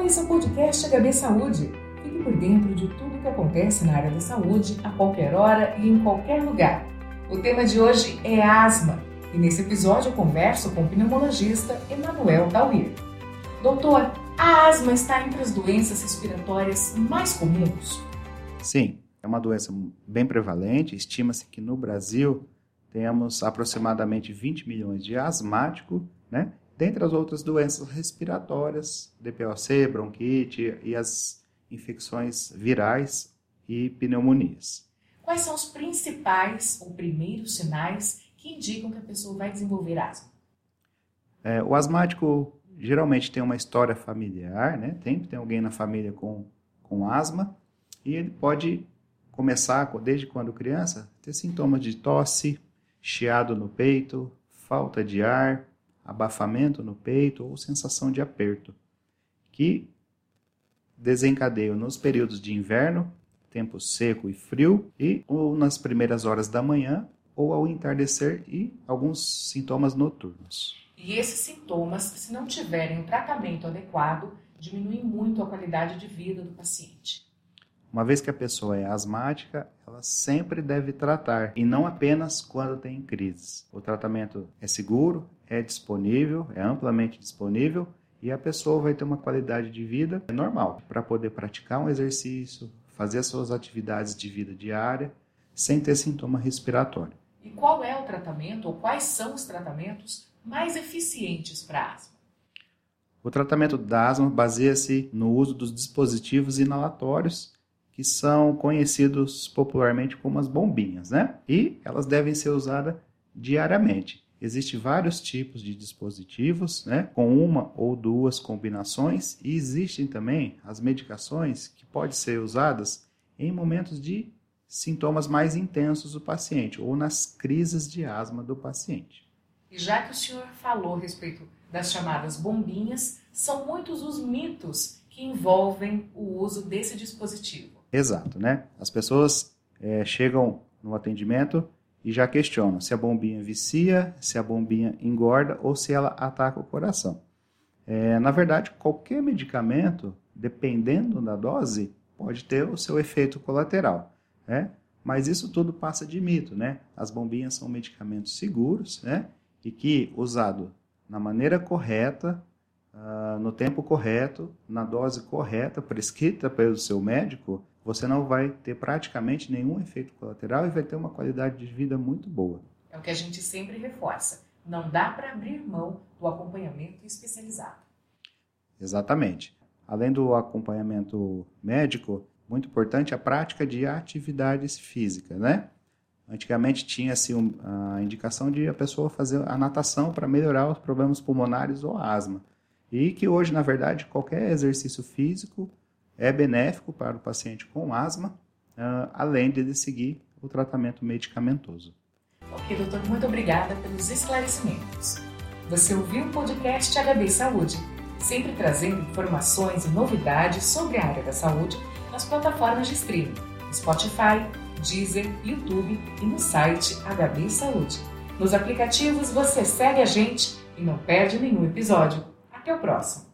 Olá, esse é o podcast HB Saúde. Fique por dentro de tudo o que acontece na área da saúde a qualquer hora e em qualquer lugar. O tema de hoje é asma e nesse episódio eu converso com o pneumologista Emanuel Tauir. Doutor, a asma está entre as doenças respiratórias mais comuns? Sim, é uma doença bem prevalente. Estima-se que no Brasil temos aproximadamente 20 milhões de asmáticos, né? Dentre as outras doenças respiratórias, DPOC, bronquite e as infecções virais e pneumonias. Quais são os principais ou primeiros sinais que indicam que a pessoa vai desenvolver asma? É, o asmático geralmente tem uma história familiar, né? Tem, tem alguém na família com, com asma e ele pode começar, desde quando criança, ter sintomas de tosse, chiado no peito, falta de ar, abafamento no peito ou sensação de aperto, que desencadeiam nos períodos de inverno, tempo seco e frio, e ou nas primeiras horas da manhã ou ao entardecer e alguns sintomas noturnos. E esses sintomas, se não tiverem um tratamento adequado, diminuem muito a qualidade de vida do paciente. Uma vez que a pessoa é asmática, ela sempre deve tratar e não apenas quando tem crises. O tratamento é seguro, é disponível, é amplamente disponível e a pessoa vai ter uma qualidade de vida normal para poder praticar um exercício, fazer as suas atividades de vida diária sem ter sintoma respiratório. E qual é o tratamento ou quais são os tratamentos mais eficientes para asma? O tratamento da asma baseia-se no uso dos dispositivos inalatórios que são conhecidos popularmente como as bombinhas, né? E elas devem ser usadas diariamente. Existem vários tipos de dispositivos, né, com uma ou duas combinações, e existem também as medicações que podem ser usadas em momentos de sintomas mais intensos do paciente ou nas crises de asma do paciente. E já que o senhor falou a respeito das chamadas bombinhas, são muitos os mitos que envolvem o uso desse dispositivo. Exato, né? As pessoas é, chegam no atendimento e já questionam se a bombinha vicia, se a bombinha engorda ou se ela ataca o coração. É, na verdade, qualquer medicamento, dependendo da dose, pode ter o seu efeito colateral, né? Mas isso tudo passa de mito, né? As bombinhas são medicamentos seguros, né? E que, usado na maneira correta, uh, no tempo correto, na dose correta, prescrita pelo seu médico, você não vai ter praticamente nenhum efeito colateral e vai ter uma qualidade de vida muito boa. É o que a gente sempre reforça. Não dá para abrir mão do acompanhamento especializado. Exatamente. Além do acompanhamento médico, muito importante a prática de atividades físicas, né? Antigamente tinha-se assim, a indicação de a pessoa fazer a natação para melhorar os problemas pulmonares ou asma. E que hoje, na verdade, qualquer exercício físico é benéfico para o paciente com asma, uh, além de seguir o tratamento medicamentoso. Ok, doutor, muito obrigada pelos esclarecimentos. Você ouviu o podcast HB Saúde, sempre trazendo informações e novidades sobre a área da saúde nas plataformas de streaming, Spotify, Deezer, YouTube e no site HB Saúde. Nos aplicativos você segue a gente e não perde nenhum episódio. Até o próximo!